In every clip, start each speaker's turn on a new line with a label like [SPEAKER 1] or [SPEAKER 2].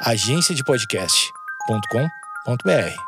[SPEAKER 1] agenciadepodcast.com.br.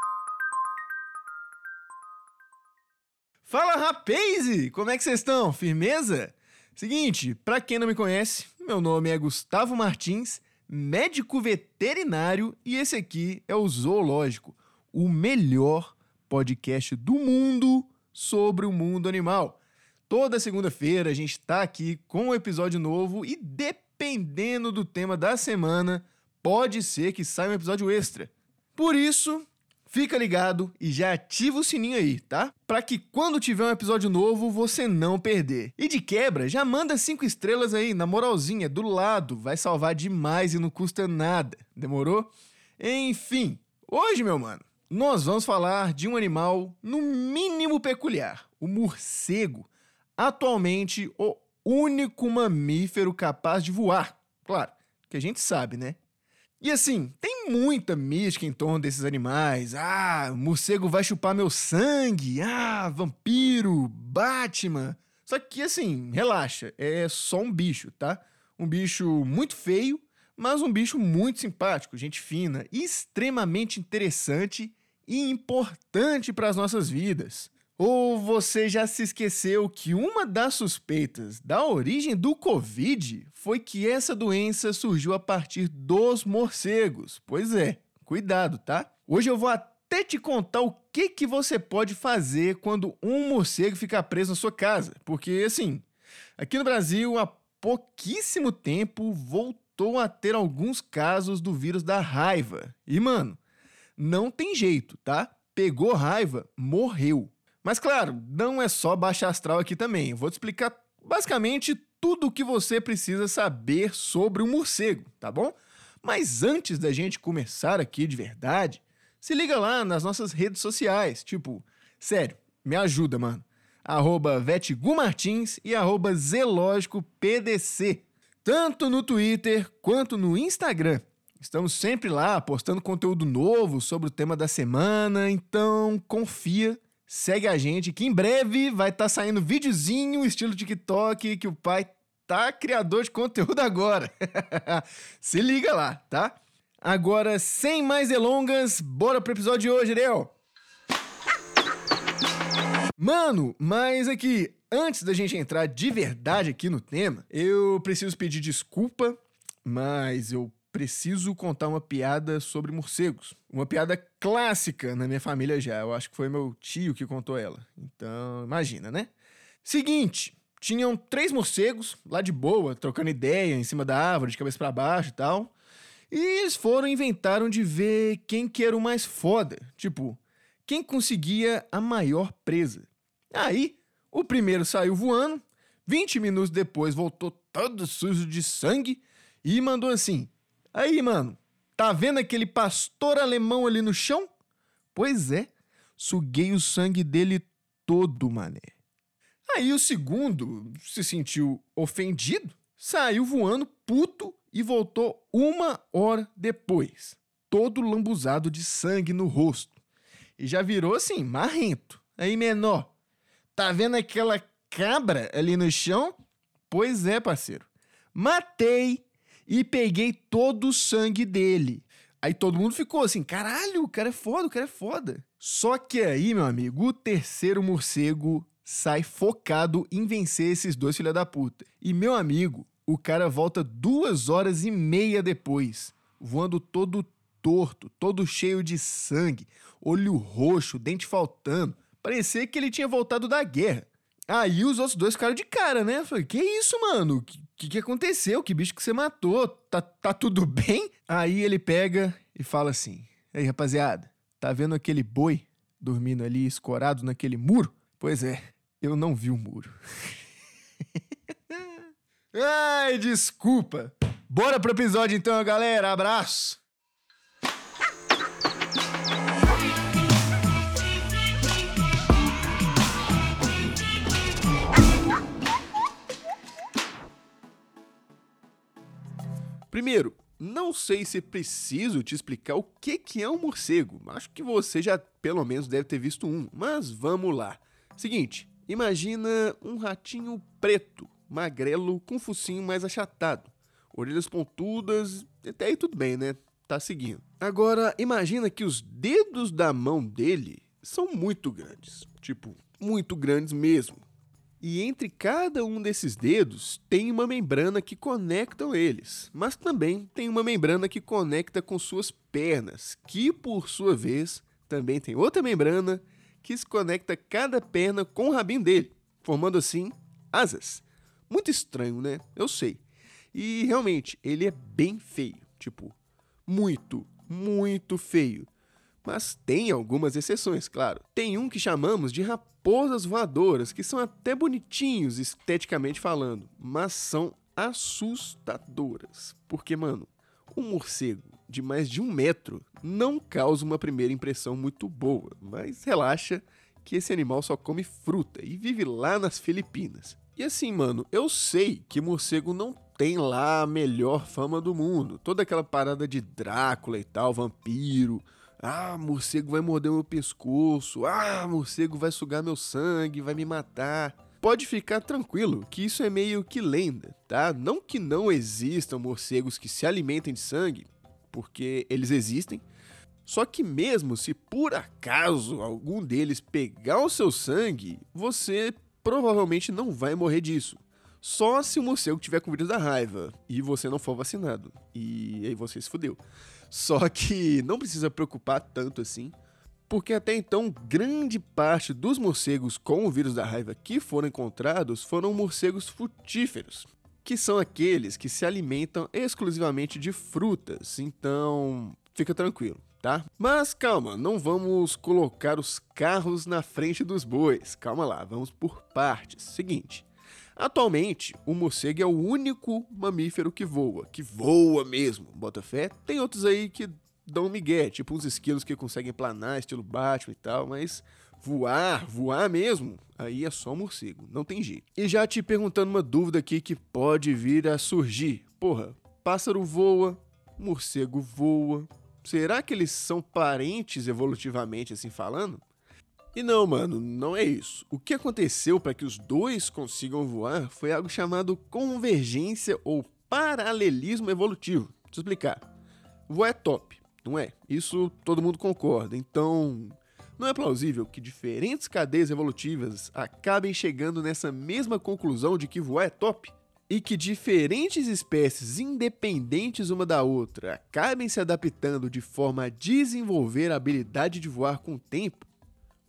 [SPEAKER 2] Fala rapaz! Como é que vocês estão? Firmeza? Seguinte, para quem não me conhece, meu nome é Gustavo Martins, médico veterinário, e esse aqui é o Zoológico, o melhor podcast do mundo sobre o mundo animal. Toda segunda-feira a gente está aqui com um episódio novo e dependendo do tema da semana, pode ser que saia um episódio extra. Por isso, fica ligado e já ativa o sininho aí, tá? Para que quando tiver um episódio novo você não perder. E de quebra, já manda cinco estrelas aí, na moralzinha, do lado, vai salvar demais e não custa nada. Demorou? Enfim, hoje, meu mano, nós vamos falar de um animal no mínimo peculiar, o morcego. Atualmente, o único mamífero capaz de voar. Claro, que a gente sabe, né? E assim, tem muita mística em torno desses animais. Ah, morcego vai chupar meu sangue. Ah, vampiro, Batman. Só que assim, relaxa, é só um bicho, tá? Um bicho muito feio, mas um bicho muito simpático, gente fina, extremamente interessante e importante para as nossas vidas. Ou você já se esqueceu que uma das suspeitas da origem do Covid foi que essa doença surgiu a partir dos morcegos? Pois é, cuidado, tá? Hoje eu vou até te contar o que, que você pode fazer quando um morcego ficar preso na sua casa. Porque, assim, aqui no Brasil, há pouquíssimo tempo, voltou a ter alguns casos do vírus da raiva. E, mano, não tem jeito, tá? Pegou raiva, morreu. Mas claro, não é só baixa astral aqui também. Eu vou te explicar basicamente tudo o que você precisa saber sobre o morcego, tá bom? Mas antes da gente começar aqui de verdade, se liga lá nas nossas redes sociais. Tipo, sério, me ajuda, mano. Arroba Vetgumartins e arroba ZelógicoPDC. Tanto no Twitter quanto no Instagram. Estamos sempre lá postando conteúdo novo sobre o tema da semana, então confia segue a gente que em breve vai estar tá saindo videozinho estilo TikTok que o pai tá criador de conteúdo agora. Se liga lá, tá? Agora, sem mais delongas, bora pro episódio de hoje, Ariel. Mano, mas aqui, antes da gente entrar de verdade aqui no tema, eu preciso pedir desculpa, mas eu preciso contar uma piada sobre morcegos. Uma piada clássica na minha família já. Eu acho que foi meu tio que contou ela. Então, imagina, né? Seguinte, tinham três morcegos lá de boa, trocando ideia em cima da árvore, de cabeça para baixo e tal. E eles foram inventaram de ver quem que era o mais foda. Tipo, quem conseguia a maior presa. Aí, o primeiro saiu voando, 20 minutos depois voltou todo sujo de sangue e mandou assim: Aí, mano, tá vendo aquele pastor alemão ali no chão? Pois é, suguei o sangue dele todo, mané. Aí o segundo se sentiu ofendido, saiu voando puto e voltou uma hora depois, todo lambuzado de sangue no rosto. E já virou assim, marrento. Aí, menor, tá vendo aquela cabra ali no chão? Pois é, parceiro. Matei e peguei todo o sangue dele. Aí todo mundo ficou assim: caralho, o cara é foda, o cara é foda. Só que aí, meu amigo, o terceiro morcego sai focado em vencer esses dois filha da puta. E, meu amigo, o cara volta duas horas e meia depois, voando todo torto, todo cheio de sangue, olho roxo, dente faltando. Parecia que ele tinha voltado da guerra. Aí os outros dois ficaram de cara, né? falei, que isso, mano? O que, que aconteceu? Que bicho que você matou? Tá, tá tudo bem? Aí ele pega e fala assim: Ei, rapaziada, tá vendo aquele boi dormindo ali escorado naquele muro? Pois é, eu não vi o muro. Ai, desculpa. Bora pro episódio então, galera. Abraço. Primeiro, não sei se preciso te explicar o que, que é um morcego. Acho que você já pelo menos deve ter visto um, mas vamos lá. Seguinte, imagina um ratinho preto, magrelo, com focinho mais achatado, orelhas pontudas, até aí tudo bem, né? tá seguindo. Agora, imagina que os dedos da mão dele são muito grandes. Tipo, muito grandes mesmo. E entre cada um desses dedos tem uma membrana que conectam eles, mas também tem uma membrana que conecta com suas pernas, que por sua vez também tem outra membrana que se conecta cada perna com o rabinho dele, formando assim asas. Muito estranho, né? Eu sei. E realmente, ele é bem feio. Tipo, muito, muito feio. Mas tem algumas exceções, claro. Tem um que chamamos de raposas voadoras, que são até bonitinhos esteticamente falando, mas são assustadoras. Porque, mano, um morcego de mais de um metro não causa uma primeira impressão muito boa, mas relaxa que esse animal só come fruta e vive lá nas Filipinas. E assim, mano, eu sei que morcego não tem lá a melhor fama do mundo. Toda aquela parada de Drácula e tal, vampiro. Ah, morcego vai morder meu pescoço. Ah, morcego vai sugar meu sangue, vai me matar. Pode ficar tranquilo que isso é meio que lenda, tá? Não que não existam morcegos que se alimentem de sangue, porque eles existem. Só que mesmo se por acaso algum deles pegar o seu sangue, você provavelmente não vai morrer disso. Só se o morcego tiver com vírus da raiva e você não for vacinado. E aí você se fudeu. Só que não precisa preocupar tanto assim, porque até então grande parte dos morcegos com o vírus da raiva que foram encontrados foram morcegos frutíferos, que são aqueles que se alimentam exclusivamente de frutas. Então, fica tranquilo tá? Mas calma, não vamos colocar os carros na frente dos bois. Calma lá, vamos por partes. Seguinte, Atualmente, o morcego é o único mamífero que voa, que voa mesmo. Bota fé. Tem outros aí que dão migué, tipo uns esquilos que conseguem planar, estilo Batman e tal, mas voar, voar mesmo, aí é só morcego, não tem jeito. E já te perguntando uma dúvida aqui que pode vir a surgir. Porra, pássaro voa, morcego voa. Será que eles são parentes evolutivamente assim falando? E não, mano, não é isso. O que aconteceu para que os dois consigam voar foi algo chamado convergência ou paralelismo evolutivo. Deixa eu explicar. Voar é top, não é? Isso todo mundo concorda. Então, não é plausível que diferentes cadeias evolutivas acabem chegando nessa mesma conclusão de que voar é top? E que diferentes espécies independentes uma da outra acabem se adaptando de forma a desenvolver a habilidade de voar com o tempo?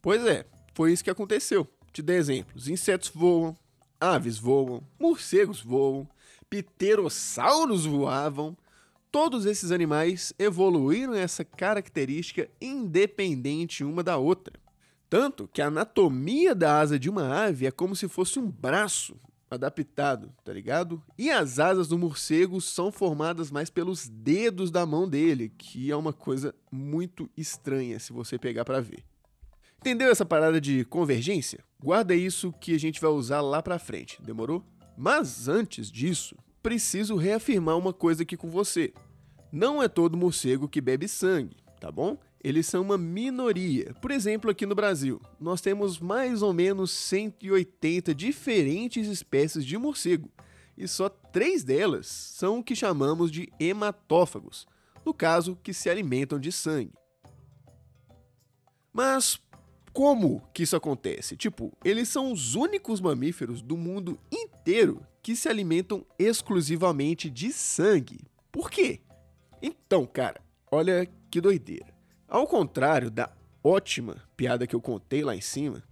[SPEAKER 2] Pois é, foi isso que aconteceu. Te dei exemplos: insetos voam, aves voam, morcegos voam, pterossauros voavam. Todos esses animais evoluíram essa característica independente uma da outra. Tanto que a anatomia da asa de uma ave é como se fosse um braço adaptado, tá ligado? E as asas do morcego são formadas mais pelos dedos da mão dele, que é uma coisa muito estranha se você pegar para ver. Entendeu essa parada de convergência? Guarda isso que a gente vai usar lá pra frente, demorou? Mas antes disso, preciso reafirmar uma coisa aqui com você. Não é todo morcego que bebe sangue, tá bom? Eles são uma minoria. Por exemplo, aqui no Brasil, nós temos mais ou menos 180 diferentes espécies de morcego, e só três delas são o que chamamos de hematófagos, no caso, que se alimentam de sangue. Mas como que isso acontece? Tipo, eles são os únicos mamíferos do mundo inteiro que se alimentam exclusivamente de sangue. Por quê? Então, cara, olha que doideira. Ao contrário da ótima piada que eu contei lá em cima,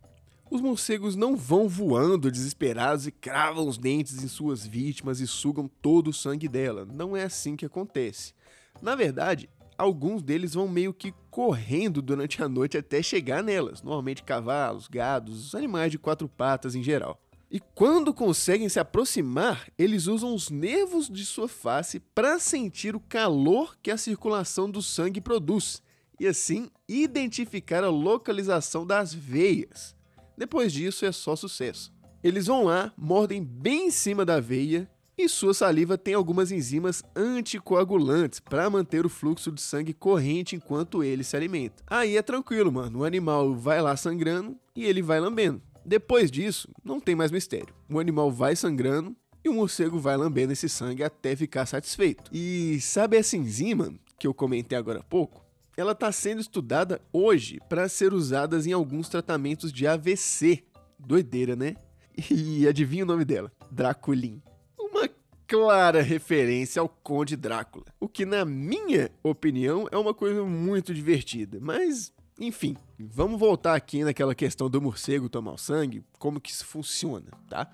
[SPEAKER 2] os morcegos não vão voando desesperados e cravam os dentes em suas vítimas e sugam todo o sangue dela. Não é assim que acontece. Na verdade, alguns deles vão meio que correndo durante a noite até chegar nelas, normalmente cavalos, gados, animais de quatro patas em geral. E quando conseguem se aproximar, eles usam os nervos de sua face para sentir o calor que a circulação do sangue produz e assim identificar a localização das veias. Depois disso é só sucesso. Eles vão lá, mordem bem em cima da veia e sua saliva tem algumas enzimas anticoagulantes para manter o fluxo de sangue corrente enquanto ele se alimenta. Aí é tranquilo, mano. O animal vai lá sangrando e ele vai lambendo. Depois disso, não tem mais mistério. O animal vai sangrando e o morcego vai lambendo esse sangue até ficar satisfeito. E sabe essa enzima que eu comentei agora há pouco, ela está sendo estudada hoje para ser usada em alguns tratamentos de AVC. Doideira, né? E adivinha o nome dela? Draculin. Clara referência ao Conde Drácula. O que, na minha opinião, é uma coisa muito divertida. Mas, enfim, vamos voltar aqui naquela questão do morcego tomar o sangue, como que isso funciona, tá?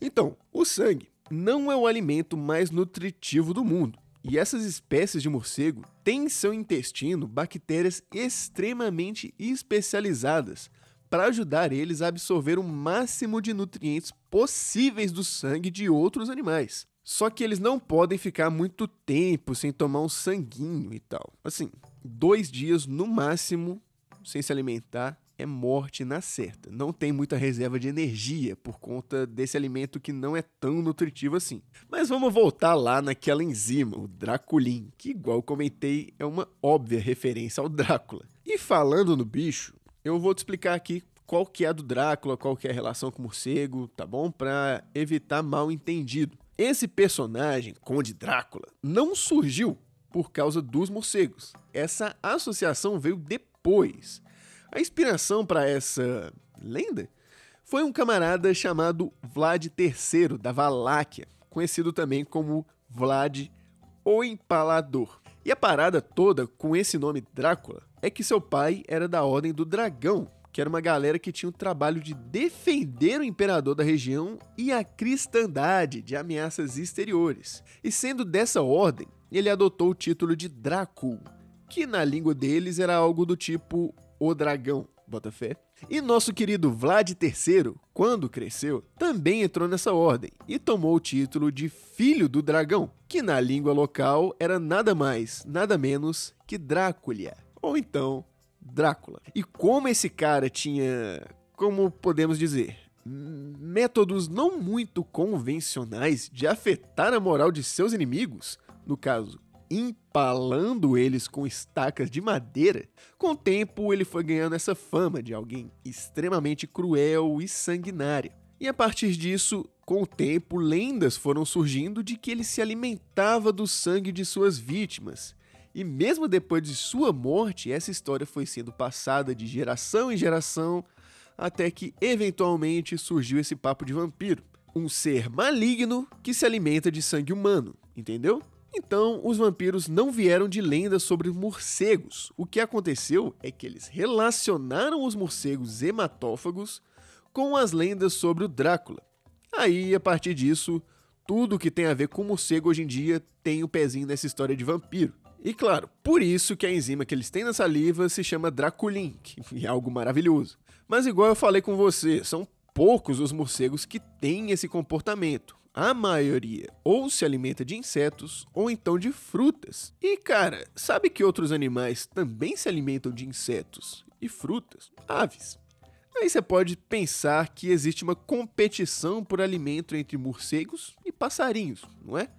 [SPEAKER 2] Então, o sangue não é o alimento mais nutritivo do mundo. E essas espécies de morcego têm em seu intestino bactérias extremamente especializadas para ajudar eles a absorver o máximo de nutrientes possíveis do sangue de outros animais. Só que eles não podem ficar muito tempo sem tomar um sanguinho e tal. Assim, dois dias no máximo sem se alimentar é morte na certa. Não tem muita reserva de energia por conta desse alimento que não é tão nutritivo assim. Mas vamos voltar lá naquela enzima, o Draculin, que, igual comentei, é uma óbvia referência ao Drácula. E falando no bicho, eu vou te explicar aqui qual que é a do Drácula, qual que é a relação com o morcego, tá bom? Para evitar mal entendido. Esse personagem, Conde Drácula, não surgiu por causa dos morcegos. Essa associação veio depois. A inspiração para essa lenda foi um camarada chamado Vlad III da Valáquia, conhecido também como Vlad o Empalador. E a parada toda com esse nome Drácula é que seu pai era da Ordem do Dragão, que era uma galera que tinha o trabalho de defender o imperador da região e a cristandade de ameaças exteriores. E sendo dessa ordem, ele adotou o título de Drácul, que na língua deles era algo do tipo o dragão, bota fé. E nosso querido Vlad III, quando cresceu, também entrou nessa ordem e tomou o título de Filho do Dragão, que na língua local era nada mais, nada menos que Drácula, ou então Drácula. E como esse cara tinha, como podemos dizer, métodos não muito convencionais de afetar a moral de seus inimigos, no caso, empalando eles com estacas de madeira, com o tempo ele foi ganhando essa fama de alguém extremamente cruel e sanguinário. E a partir disso, com o tempo, lendas foram surgindo de que ele se alimentava do sangue de suas vítimas. E mesmo depois de sua morte, essa história foi sendo passada de geração em geração, até que eventualmente surgiu esse papo de vampiro. Um ser maligno que se alimenta de sangue humano, entendeu? Então, os vampiros não vieram de lendas sobre morcegos. O que aconteceu é que eles relacionaram os morcegos hematófagos com as lendas sobre o Drácula. Aí, a partir disso, tudo que tem a ver com morcego hoje em dia tem o um pezinho nessa história de vampiro. E claro, por isso que a enzima que eles têm na saliva se chama Draculin, que é algo maravilhoso. Mas igual eu falei com você, são poucos os morcegos que têm esse comportamento a maioria ou se alimenta de insetos ou então de frutas. E cara, sabe que outros animais também se alimentam de insetos e frutas? Aves. Aí você pode pensar que existe uma competição por alimento entre morcegos e passarinhos, não é?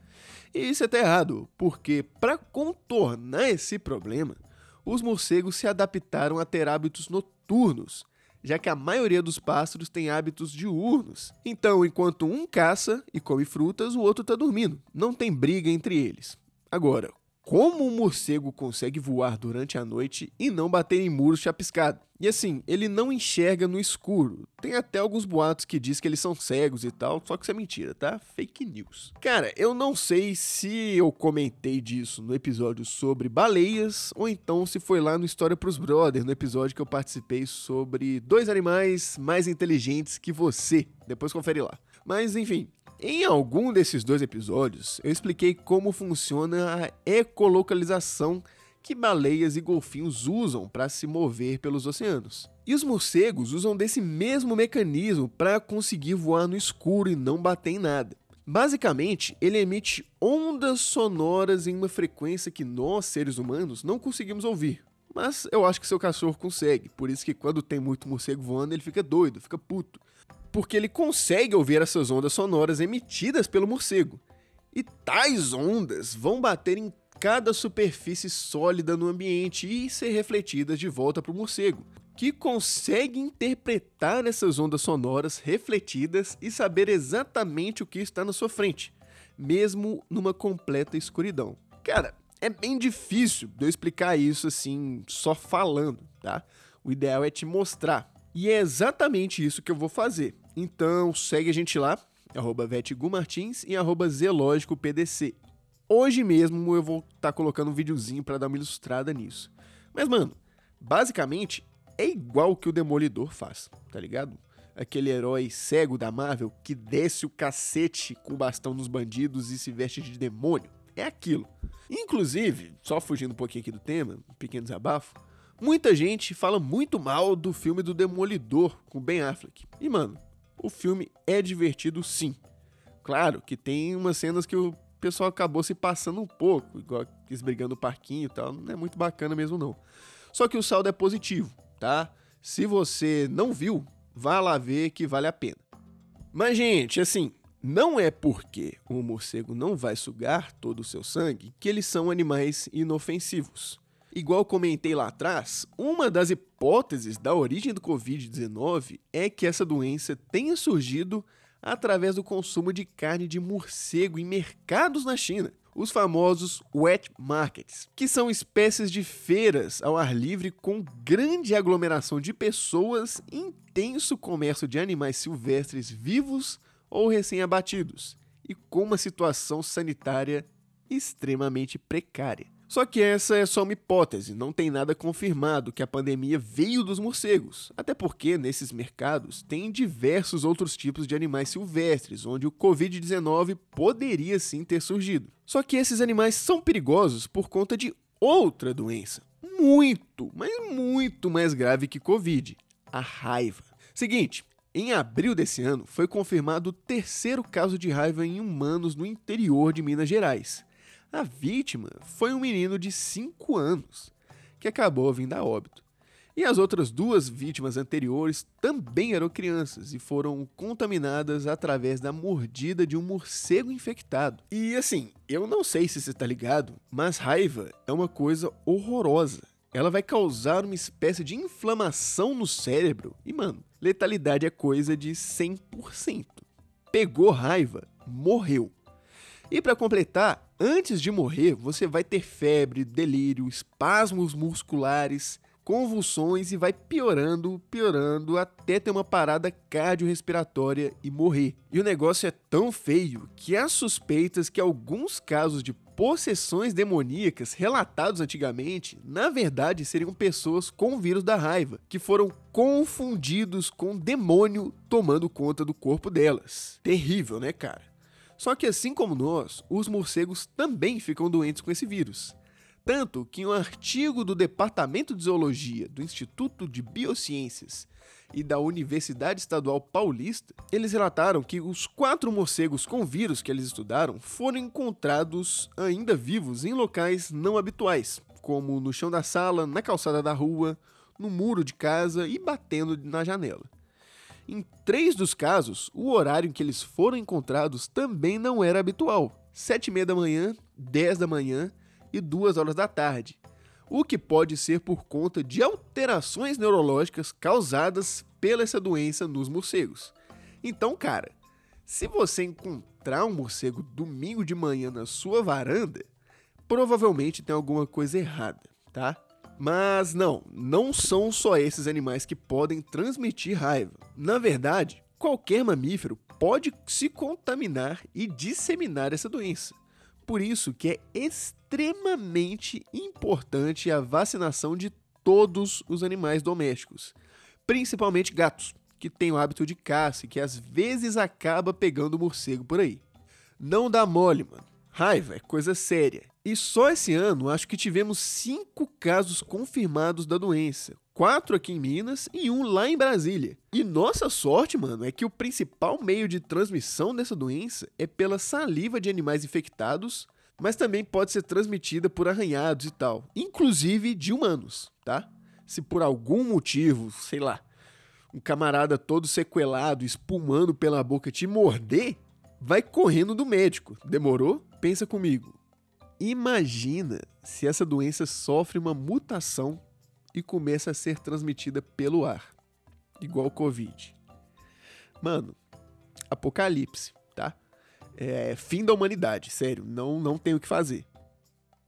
[SPEAKER 2] E isso é até errado, porque para contornar esse problema, os morcegos se adaptaram a ter hábitos noturnos já que a maioria dos pássaros tem hábitos diurnos. Então, enquanto um caça e come frutas, o outro está dormindo. Não tem briga entre eles. Agora, como um morcego consegue voar durante a noite e não bater em muros chapiscado? E assim, ele não enxerga no escuro. Tem até alguns boatos que diz que eles são cegos e tal, só que isso é mentira, tá? Fake news. Cara, eu não sei se eu comentei disso no episódio sobre baleias ou então se foi lá no História pros Brothers, no episódio que eu participei sobre dois animais mais inteligentes que você. Depois confere lá. Mas enfim, em algum desses dois episódios, eu expliquei como funciona a ecolocalização que baleias e golfinhos usam para se mover pelos oceanos. E os morcegos usam desse mesmo mecanismo para conseguir voar no escuro e não bater em nada. Basicamente, ele emite ondas sonoras em uma frequência que nós, seres humanos, não conseguimos ouvir. Mas eu acho que seu cachorro consegue, por isso que quando tem muito morcego voando, ele fica doido, fica puto porque ele consegue ouvir essas ondas sonoras emitidas pelo morcego. E tais ondas vão bater em cada superfície sólida no ambiente e ser refletidas de volta para o morcego, que consegue interpretar essas ondas sonoras refletidas e saber exatamente o que está na sua frente, mesmo numa completa escuridão. Cara, é bem difícil de eu explicar isso assim, só falando, tá? O ideal é te mostrar. E é exatamente isso que eu vou fazer. Então segue a gente lá, arroba Martins e arroba. Hoje mesmo eu vou estar tá colocando um videozinho para dar uma ilustrada nisso. Mas, mano, basicamente é igual que o Demolidor faz, tá ligado? Aquele herói cego da Marvel que desce o cacete com o bastão nos bandidos e se veste de demônio. É aquilo. Inclusive, só fugindo um pouquinho aqui do tema, um pequeno desabafo, muita gente fala muito mal do filme do Demolidor com Ben Affleck. E, mano, o filme é divertido sim. Claro que tem umas cenas que o pessoal acabou se passando um pouco, igual eles brigando no parquinho e tal, não é muito bacana mesmo não. Só que o saldo é positivo, tá? Se você não viu, vá lá ver que vale a pena. Mas, gente, assim, não é porque o morcego não vai sugar todo o seu sangue que eles são animais inofensivos. Igual comentei lá atrás, uma das hipóteses da origem do Covid-19 é que essa doença tenha surgido através do consumo de carne de morcego em mercados na China os famosos wet markets, que são espécies de feiras ao ar livre com grande aglomeração de pessoas e intenso comércio de animais silvestres vivos ou recém-abatidos, e com uma situação sanitária extremamente precária. Só que essa é só uma hipótese, não tem nada confirmado que a pandemia veio dos morcegos. Até porque nesses mercados tem diversos outros tipos de animais silvestres, onde o Covid-19 poderia sim ter surgido. Só que esses animais são perigosos por conta de outra doença, muito, mas muito mais grave que Covid: a raiva. Seguinte, em abril desse ano foi confirmado o terceiro caso de raiva em humanos no interior de Minas Gerais. A vítima foi um menino de 5 anos, que acabou vindo a óbito. E as outras duas vítimas anteriores também eram crianças e foram contaminadas através da mordida de um morcego infectado. E assim, eu não sei se você está ligado, mas raiva é uma coisa horrorosa. Ela vai causar uma espécie de inflamação no cérebro e, mano, letalidade é coisa de 100%. Pegou raiva, morreu. E para completar, antes de morrer, você vai ter febre, delírio, espasmos musculares, convulsões e vai piorando, piorando até ter uma parada cardiorrespiratória e morrer. E o negócio é tão feio que há suspeitas que alguns casos de possessões demoníacas relatados antigamente, na verdade seriam pessoas com o vírus da raiva, que foram confundidos com demônio tomando conta do corpo delas. Terrível, né, cara? Só que assim como nós, os morcegos também ficam doentes com esse vírus. Tanto que um artigo do Departamento de Zoologia do Instituto de Biociências e da Universidade Estadual Paulista, eles relataram que os quatro morcegos com vírus que eles estudaram foram encontrados ainda vivos em locais não habituais, como no chão da sala, na calçada da rua, no muro de casa e batendo na janela. Em três dos casos, o horário em que eles foram encontrados também não era habitual: sete e meia da manhã, dez da manhã e duas horas da tarde, o que pode ser por conta de alterações neurológicas causadas pela essa doença nos morcegos. Então, cara, se você encontrar um morcego domingo de manhã na sua varanda, provavelmente tem alguma coisa errada, tá? Mas não, não são só esses animais que podem transmitir raiva. Na verdade, qualquer mamífero pode se contaminar e disseminar essa doença. Por isso que é extremamente importante a vacinação de todos os animais domésticos, principalmente gatos, que têm o hábito de caça e que às vezes acaba pegando morcego por aí. Não dá mole, mano. Raiva é coisa séria. E só esse ano acho que tivemos cinco casos confirmados da doença. Quatro aqui em Minas e um lá em Brasília. E nossa sorte, mano, é que o principal meio de transmissão dessa doença é pela saliva de animais infectados, mas também pode ser transmitida por arranhados e tal, inclusive de humanos, tá? Se por algum motivo, sei lá, um camarada todo sequelado, espumando pela boca te morder, vai correndo do médico. Demorou? Pensa comigo. Imagina se essa doença sofre uma mutação e começa a ser transmitida pelo ar, igual o Covid. Mano, apocalipse, tá? É fim da humanidade, sério, não não tem o que fazer.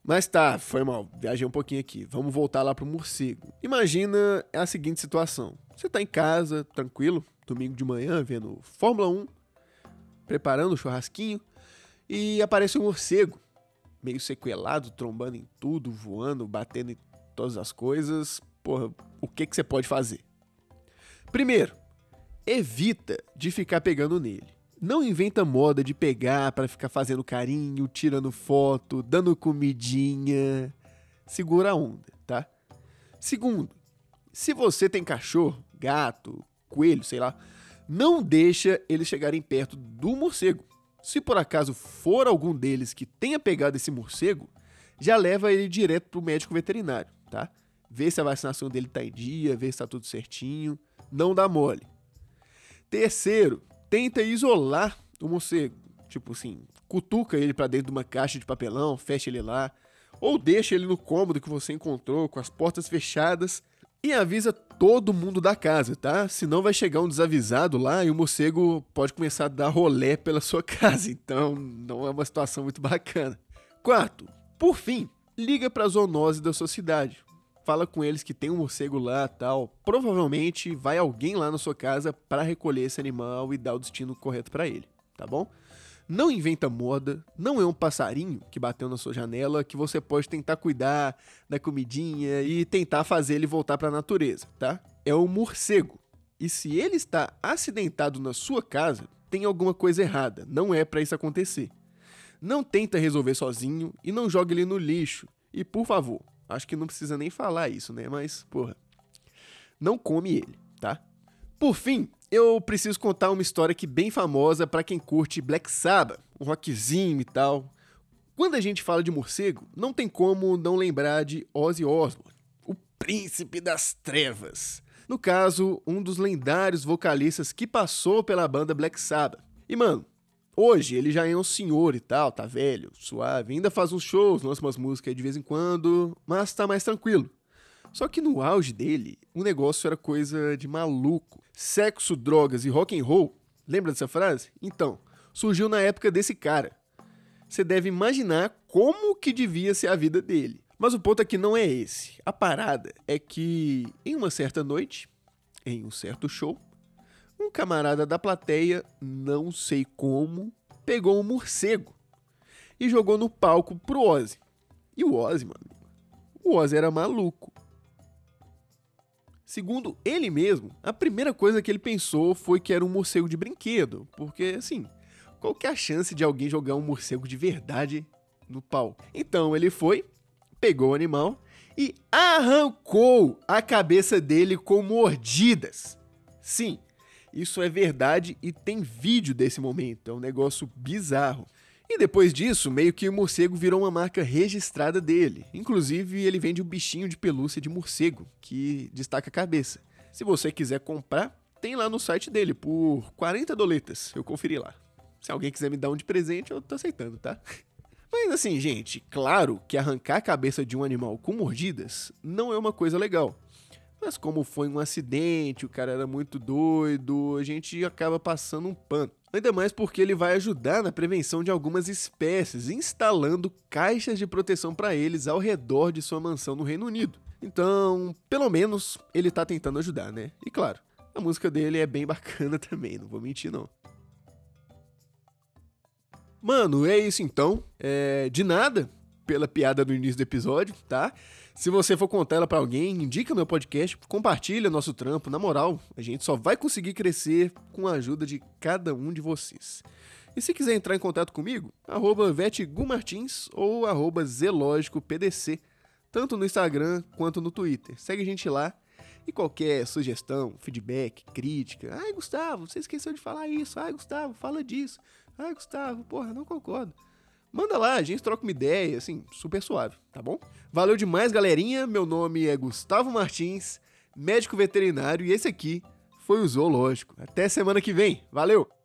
[SPEAKER 2] Mas tá, foi mal, viajei um pouquinho aqui. Vamos voltar lá pro morcego. Imagina a seguinte situação: você tá em casa, tranquilo, domingo de manhã, vendo Fórmula 1, preparando o churrasquinho, e aparece um morcego, meio sequelado, trombando em tudo, voando, batendo em todas as coisas. Porra, o que, que você pode fazer? Primeiro, evita de ficar pegando nele. Não inventa moda de pegar para ficar fazendo carinho, tirando foto, dando comidinha. Segura a onda, tá? Segundo, se você tem cachorro, gato, coelho, sei lá, não deixa eles chegarem perto do morcego. Se por acaso for algum deles que tenha pegado esse morcego, já leva ele direto pro médico veterinário, tá? Vê se a vacinação dele tá em dia, vê se tá tudo certinho, não dá mole. Terceiro, tenta isolar o morcego. Tipo assim, cutuca ele para dentro de uma caixa de papelão, fecha ele lá, ou deixa ele no cômodo que você encontrou com as portas fechadas e avisa todo mundo da casa, tá? Senão vai chegar um desavisado lá e o morcego pode começar a dar rolé pela sua casa. Então, não é uma situação muito bacana. Quarto, por fim, liga para a zoonose da sua cidade fala com eles que tem um morcego lá tal. Provavelmente vai alguém lá na sua casa para recolher esse animal e dar o destino correto para ele, tá bom? Não inventa moda, não é um passarinho que bateu na sua janela que você pode tentar cuidar da comidinha e tentar fazer ele voltar para a natureza, tá? É um morcego. E se ele está acidentado na sua casa, tem alguma coisa errada, não é para isso acontecer. Não tenta resolver sozinho e não jogue ele no lixo. E por favor, Acho que não precisa nem falar isso, né? Mas, porra. Não come ele, tá? Por fim, eu preciso contar uma história que bem famosa para quem curte Black Sabbath, um rockzinho e tal. Quando a gente fala de morcego, não tem como não lembrar de Ozzy Osbourne, o príncipe das trevas. No caso, um dos lendários vocalistas que passou pela banda Black Sabbath. E mano, Hoje ele já é um senhor e tal, tá velho, suave, ainda faz uns shows, lança umas músicas de vez em quando, mas tá mais tranquilo. Só que no auge dele, o negócio era coisa de maluco. Sexo, drogas e rock and roll. Lembra dessa frase? Então, surgiu na época desse cara. Você deve imaginar como que devia ser a vida dele. Mas o ponto aqui não é esse. A parada é que em uma certa noite, em um certo show, um camarada da plateia, não sei como, pegou um morcego e jogou no palco pro Ozzy. E o Ozzy, mano, o Ozzy era maluco. Segundo ele mesmo, a primeira coisa que ele pensou foi que era um morcego de brinquedo, porque assim, qual que é a chance de alguém jogar um morcego de verdade no palco? Então ele foi, pegou o animal e arrancou a cabeça dele com mordidas. Sim, isso é verdade e tem vídeo desse momento, é um negócio bizarro. E depois disso, meio que o morcego virou uma marca registrada dele. Inclusive, ele vende um bichinho de pelúcia de morcego, que destaca a cabeça. Se você quiser comprar, tem lá no site dele por 40 doletas. Eu conferi lá. Se alguém quiser me dar um de presente, eu tô aceitando, tá? Mas assim, gente, claro que arrancar a cabeça de um animal com mordidas não é uma coisa legal. Mas como foi um acidente, o cara era muito doido, a gente acaba passando um pano. Ainda mais porque ele vai ajudar na prevenção de algumas espécies, instalando caixas de proteção para eles ao redor de sua mansão no Reino Unido. Então, pelo menos ele tá tentando ajudar, né? E claro, a música dele é bem bacana também, não vou mentir não. Mano, é isso então. É, de nada pela piada no início do episódio, tá? Se você for contar ela para alguém, indica meu podcast, compartilha nosso trampo. Na moral, a gente só vai conseguir crescer com a ajuda de cada um de vocês. E se quiser entrar em contato comigo, arroba vetgumartins ou arroba zelógicopdc, tanto no Instagram quanto no Twitter. Segue a gente lá e qualquer sugestão, feedback, crítica. Ai, Gustavo, você esqueceu de falar isso. Ai, Gustavo, fala disso. Ai, Gustavo, porra, não concordo. Manda lá, a gente troca uma ideia, assim, super suave, tá bom? Valeu demais, galerinha. Meu nome é Gustavo Martins, médico veterinário, e esse aqui foi o Zoológico. Até semana que vem. Valeu!